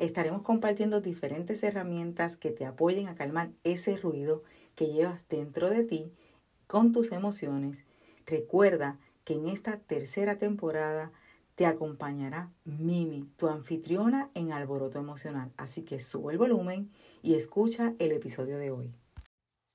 estaremos compartiendo diferentes herramientas que te apoyen a calmar ese ruido que llevas dentro de ti con tus emociones. Recuerda que en esta tercera temporada te acompañará Mimi, tu anfitriona en Alboroto Emocional. Así que sube el volumen y escucha el episodio de hoy.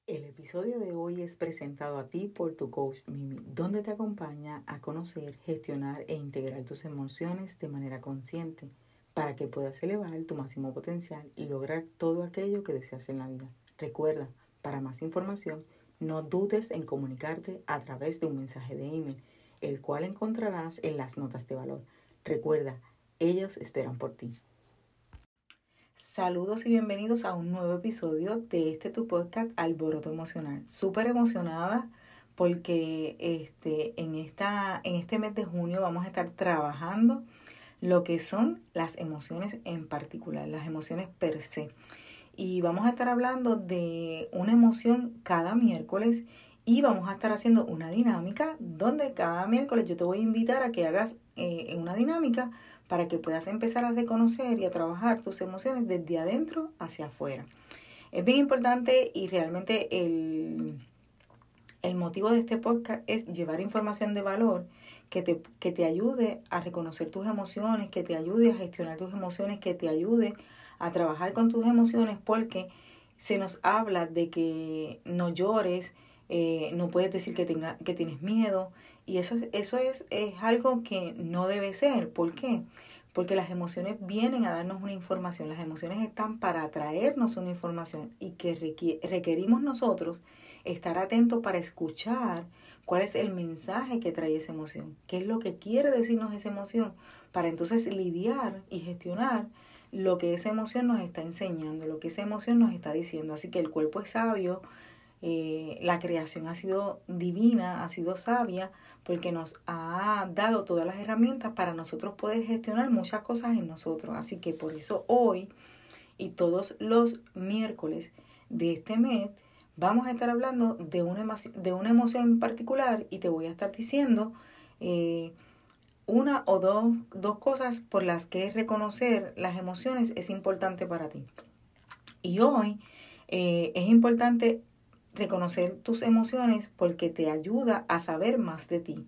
El episodio de hoy es presentado a ti por tu coach Mimi, donde te acompaña a conocer, gestionar e integrar tus emociones de manera consciente para que puedas elevar tu máximo potencial y lograr todo aquello que deseas en la vida. Recuerda, para más información, no dudes en comunicarte a través de un mensaje de email, el cual encontrarás en las notas de valor. Recuerda, ellos esperan por ti. Saludos y bienvenidos a un nuevo episodio de este tu podcast Alboroto Emocional. Súper emocionada porque este, en, esta, en este mes de junio vamos a estar trabajando lo que son las emociones en particular, las emociones per se. Y vamos a estar hablando de una emoción cada miércoles y vamos a estar haciendo una dinámica donde cada miércoles yo te voy a invitar a que hagas eh, una dinámica para que puedas empezar a reconocer y a trabajar tus emociones desde adentro hacia afuera. Es bien importante y realmente el, el motivo de este podcast es llevar información de valor que te, que te ayude a reconocer tus emociones, que te ayude a gestionar tus emociones, que te ayude a trabajar con tus emociones, porque se nos habla de que no llores, eh, no puedes decir que, tenga, que tienes miedo, y eso, eso es, es algo que no debe ser. ¿Por qué? Porque las emociones vienen a darnos una información, las emociones están para traernos una información y que requerimos nosotros estar atentos para escuchar cuál es el mensaje que trae esa emoción, qué es lo que quiere decirnos esa emoción, para entonces lidiar y gestionar lo que esa emoción nos está enseñando, lo que esa emoción nos está diciendo. Así que el cuerpo es sabio, eh, la creación ha sido divina, ha sido sabia, porque nos ha dado todas las herramientas para nosotros poder gestionar muchas cosas en nosotros. Así que por eso hoy y todos los miércoles de este mes vamos a estar hablando de una, de una emoción en particular y te voy a estar diciendo eh, una o dos, dos cosas por las que reconocer las emociones es importante para ti. Y hoy eh, es importante reconocer tus emociones porque te ayuda a saber más de ti.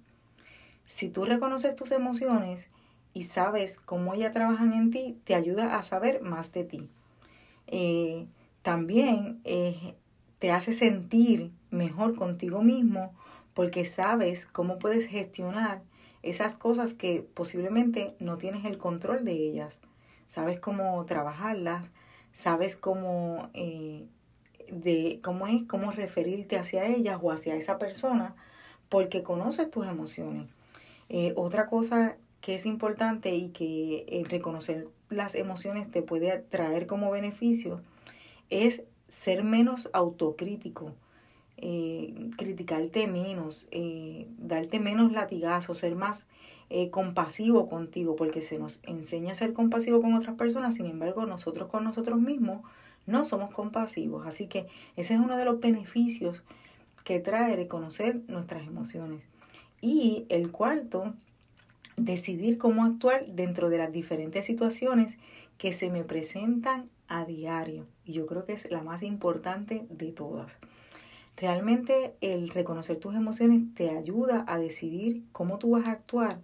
Si tú reconoces tus emociones y sabes cómo ellas trabajan en ti, te ayuda a saber más de ti. Eh, también te hace sentir mejor contigo mismo porque sabes cómo puedes gestionar esas cosas que posiblemente no tienes el control de ellas. Sabes cómo trabajarlas, sabes cómo, eh, de, cómo es, cómo referirte hacia ellas o hacia esa persona, porque conoces tus emociones. Eh, otra cosa que es importante y que eh, reconocer las emociones te puede traer como beneficio es ser menos autocrítico, eh, criticarte menos, darte menos latigazo, ser más compasivo contigo, porque se nos enseña a ser compasivo con otras personas, sin embargo nosotros con nosotros mismos no somos compasivos. Así que ese es uno de los beneficios que trae de conocer nuestras emociones. Y el cuarto, decidir cómo actuar dentro de las diferentes situaciones que se me presentan a diario. Y yo creo que es la más importante de todas. Realmente el reconocer tus emociones te ayuda a decidir cómo tú vas a actuar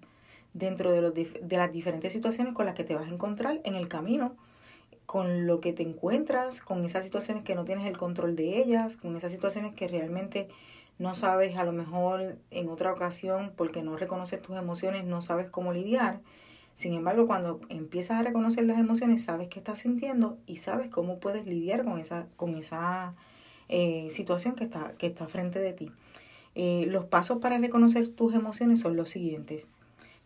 dentro de, de las diferentes situaciones con las que te vas a encontrar en el camino, con lo que te encuentras, con esas situaciones que no tienes el control de ellas, con esas situaciones que realmente no sabes a lo mejor en otra ocasión porque no reconoces tus emociones, no sabes cómo lidiar. Sin embargo, cuando empiezas a reconocer las emociones, sabes qué estás sintiendo y sabes cómo puedes lidiar con esa, con esa eh, situación que está, que está frente de ti. Eh, los pasos para reconocer tus emociones son los siguientes.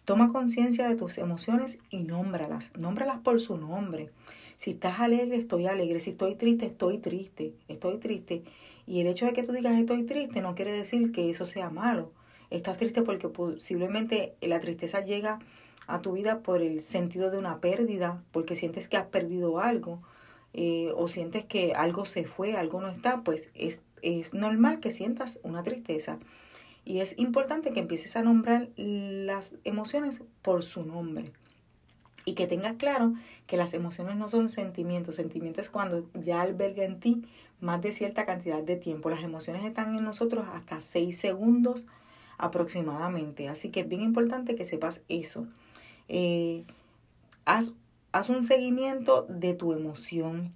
Toma conciencia de tus emociones y nómbralas. Nómbralas por su nombre. Si estás alegre, estoy alegre. Si estoy triste, estoy triste. Estoy triste. Y el hecho de que tú digas estoy triste no quiere decir que eso sea malo. Estás triste porque posiblemente la tristeza llega a tu vida por el sentido de una pérdida, porque sientes que has perdido algo eh, o sientes que algo se fue, algo no está, pues es, es normal que sientas una tristeza. Y es importante que empieces a nombrar las emociones por su nombre. Y que tengas claro que las emociones no son sentimientos. Sentimientos es cuando ya alberga en ti más de cierta cantidad de tiempo. Las emociones están en nosotros hasta seis segundos aproximadamente. Así que es bien importante que sepas eso. Eh, haz, haz, un seguimiento de tu emoción.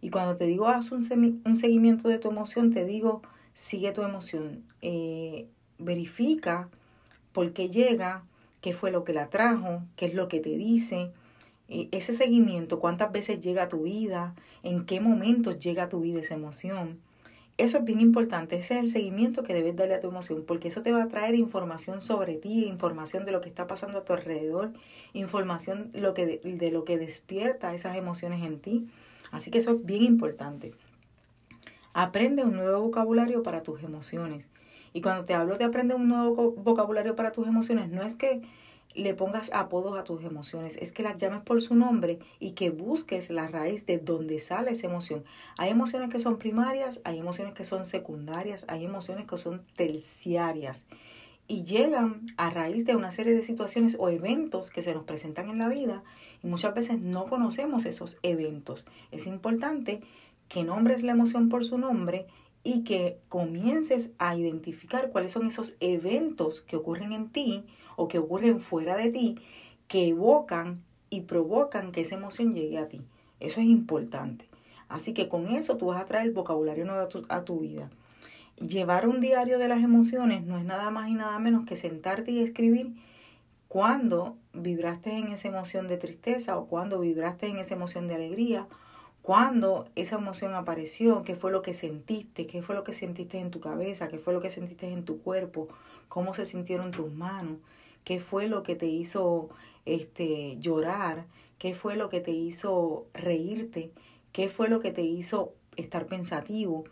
Y cuando te digo haz un, un seguimiento de tu emoción, te digo sigue tu emoción. Eh, verifica por qué llega, qué fue lo que la trajo, qué es lo que te dice. Ese seguimiento, cuántas veces llega a tu vida, en qué momentos llega a tu vida esa emoción. Eso es bien importante, ese es el seguimiento que debes darle a tu emoción, porque eso te va a traer información sobre ti, información de lo que está pasando a tu alrededor, información de lo que despierta esas emociones en ti. Así que eso es bien importante. Aprende un nuevo vocabulario para tus emociones. Y cuando te hablo de aprender un nuevo vocabulario para tus emociones, no es que le pongas apodos a tus emociones, es que las llames por su nombre y que busques la raíz de donde sale esa emoción. Hay emociones que son primarias, hay emociones que son secundarias, hay emociones que son terciarias y llegan a raíz de una serie de situaciones o eventos que se nos presentan en la vida y muchas veces no conocemos esos eventos. Es importante que nombres la emoción por su nombre y que comiences a identificar cuáles son esos eventos que ocurren en ti o que ocurren fuera de ti que evocan y provocan que esa emoción llegue a ti. Eso es importante. Así que con eso tú vas a traer vocabulario nuevo a tu, a tu vida. Llevar un diario de las emociones no es nada más y nada menos que sentarte y escribir cuando vibraste en esa emoción de tristeza o cuando vibraste en esa emoción de alegría cuándo esa emoción apareció, qué fue lo que sentiste, qué fue lo que sentiste en tu cabeza, qué fue lo que sentiste en tu cuerpo, cómo se sintieron tus manos, qué fue lo que te hizo este, llorar, qué fue lo que te hizo reírte, qué fue lo que te hizo estar pensativo.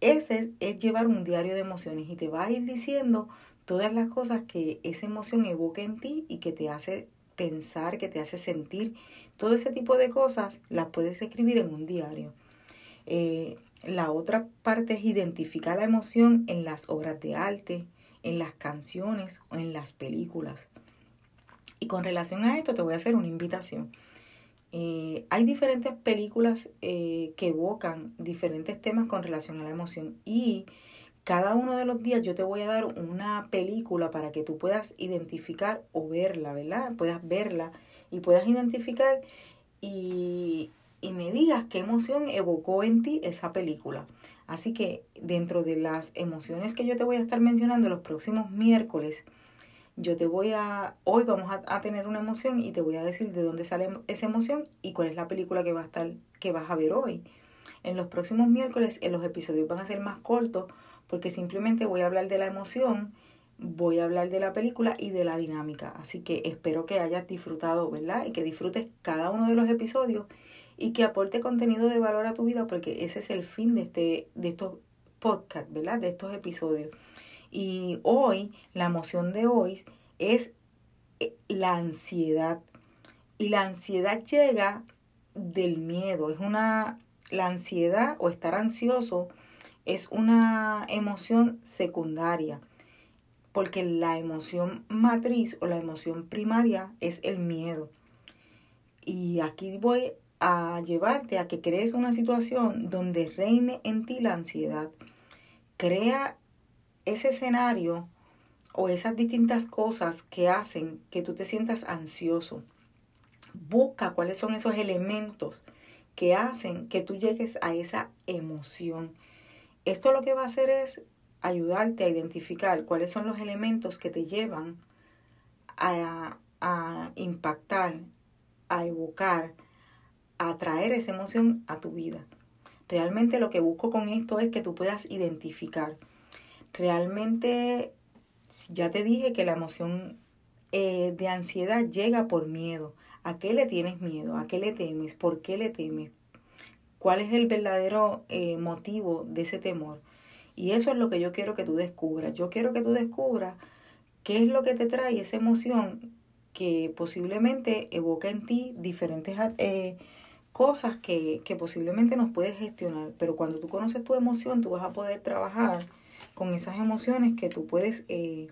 Ese es llevar un diario de emociones y te va a ir diciendo todas las cosas que esa emoción evoca en ti y que te hace pensar, que te hace sentir todo ese tipo de cosas las puedes escribir en un diario. Eh, la otra parte es identificar la emoción en las obras de arte, en las canciones o en las películas. Y con relación a esto te voy a hacer una invitación. Eh, hay diferentes películas eh, que evocan diferentes temas con relación a la emoción y cada uno de los días yo te voy a dar una película para que tú puedas identificar o verla, ¿verdad? Puedas verla y puedas identificar y, me digas qué emoción evocó en ti esa película. Así que dentro de las emociones que yo te voy a estar mencionando los próximos miércoles, yo te voy a, hoy vamos a, tener una emoción y te voy a decir de dónde sale esa emoción y cuál es la película que va a estar, que vas a ver hoy. En los próximos miércoles, en los episodios van a ser más cortos porque simplemente voy a hablar de la emoción voy a hablar de la película y de la dinámica. Así que espero que hayas disfrutado, ¿verdad? Y que disfrutes cada uno de los episodios y que aporte contenido de valor a tu vida porque ese es el fin de, este, de estos podcasts, ¿verdad? De estos episodios. Y hoy, la emoción de hoy es eh, la ansiedad. Y la ansiedad llega del miedo. Es una, la ansiedad o estar ansioso es una emoción secundaria porque la emoción matriz o la emoción primaria es el miedo. Y aquí voy a llevarte a que crees una situación donde reine en ti la ansiedad. Crea ese escenario o esas distintas cosas que hacen que tú te sientas ansioso. Busca cuáles son esos elementos que hacen que tú llegues a esa emoción. Esto lo que va a hacer es ayudarte a identificar cuáles son los elementos que te llevan a, impactar, a evocar, a atraer esa emoción a tu vida. Realmente lo que busco con esto es que tú puedas identificar. Realmente, ya te dije que la emoción eh, de ansiedad llega por miedo. ¿A qué le tienes miedo? ¿A qué le temes? ¿Por qué le temes? ¿Cuál es el verdadero eh, motivo de ese temor? Y eso es lo que yo quiero que tú descubras. Yo quiero que tú descubras qué es lo que te trae esa emoción que posiblemente evoca en ti diferentes eh, cosas que, que, posiblemente nos puedes gestionar. Pero cuando tú conoces tu emoción, tú vas a poder trabajar con esas emociones que tú puedes, eh,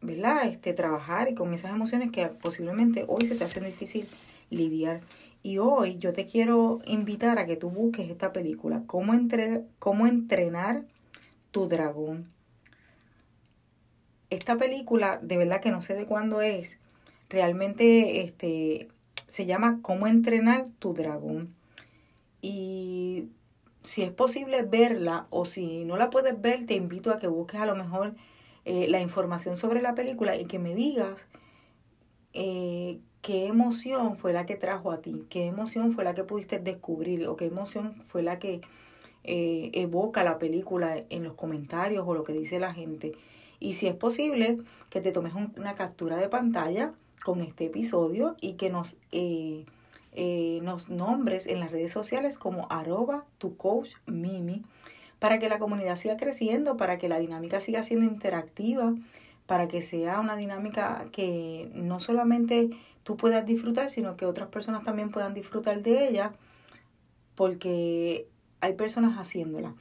¿verdad? Este, trabajar y con esas emociones que posiblemente hoy se te hacen difícil lidiar. Y hoy yo te quiero invitar a que tú busques esta película, Cómo, entre, cómo entrenar tu dragón. Esta película, de verdad que no sé de cuándo es, realmente este, se llama Cómo entrenar tu dragón. Y si es posible verla o si no la puedes ver, te invito a que busques a lo mejor eh, la información sobre la película y que me digas eh, qué emoción fue la que trajo a ti, qué emoción fue la que pudiste descubrir o qué emoción fue la que eh, evoca la película en los comentarios o lo que dice la gente. Y si es posible, que te tomes una captura de pantalla con este episodio y que nos, eh, eh, nos nombres en las redes sociales como arroba tu coach mimi para que la comunidad siga creciendo, para que la dinámica siga siendo interactiva, para que sea una dinámica que no solamente tú puedas disfrutar, sino que otras personas también puedan disfrutar de ella, porque hay personas haciéndola,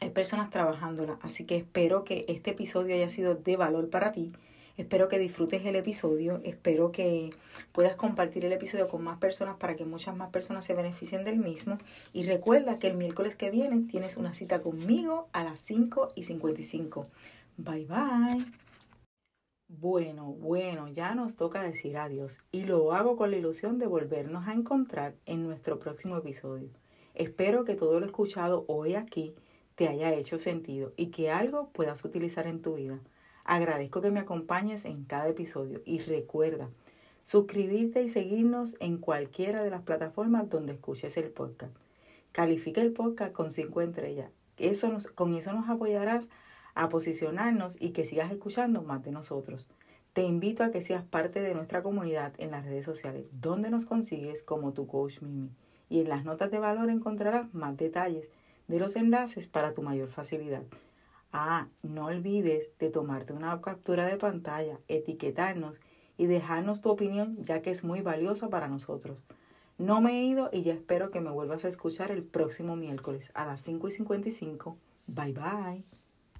hay personas trabajándola, así que espero que este episodio haya sido de valor para ti. Espero que disfrutes el episodio, espero que puedas compartir el episodio con más personas para que muchas más personas se beneficien del mismo. Y recuerda que el miércoles que viene tienes una cita conmigo a las 5 y 55. Bye bye. Bueno, bueno, ya nos toca decir adiós y lo hago con la ilusión de volvernos a encontrar en nuestro próximo episodio. Espero que todo lo escuchado hoy aquí te haya hecho sentido y que algo puedas utilizar en tu vida. Agradezco que me acompañes en cada episodio y recuerda suscribirte y seguirnos en cualquiera de las plataformas donde escuches el podcast. Califica el podcast con 5 estrellas. Eso con eso nos apoyarás a posicionarnos y que sigas escuchando más de nosotros. Te invito a que seas parte de nuestra comunidad en las redes sociales, donde nos consigues como tu coach Mimi. Y en las notas de valor encontrarás más detalles de los enlaces para tu mayor facilidad. Ah, no olvides de tomarte una captura de pantalla, etiquetarnos y dejarnos tu opinión ya que es muy valiosa para nosotros. No me he ido y ya espero que me vuelvas a escuchar el próximo miércoles a las 5 y 55. Bye bye.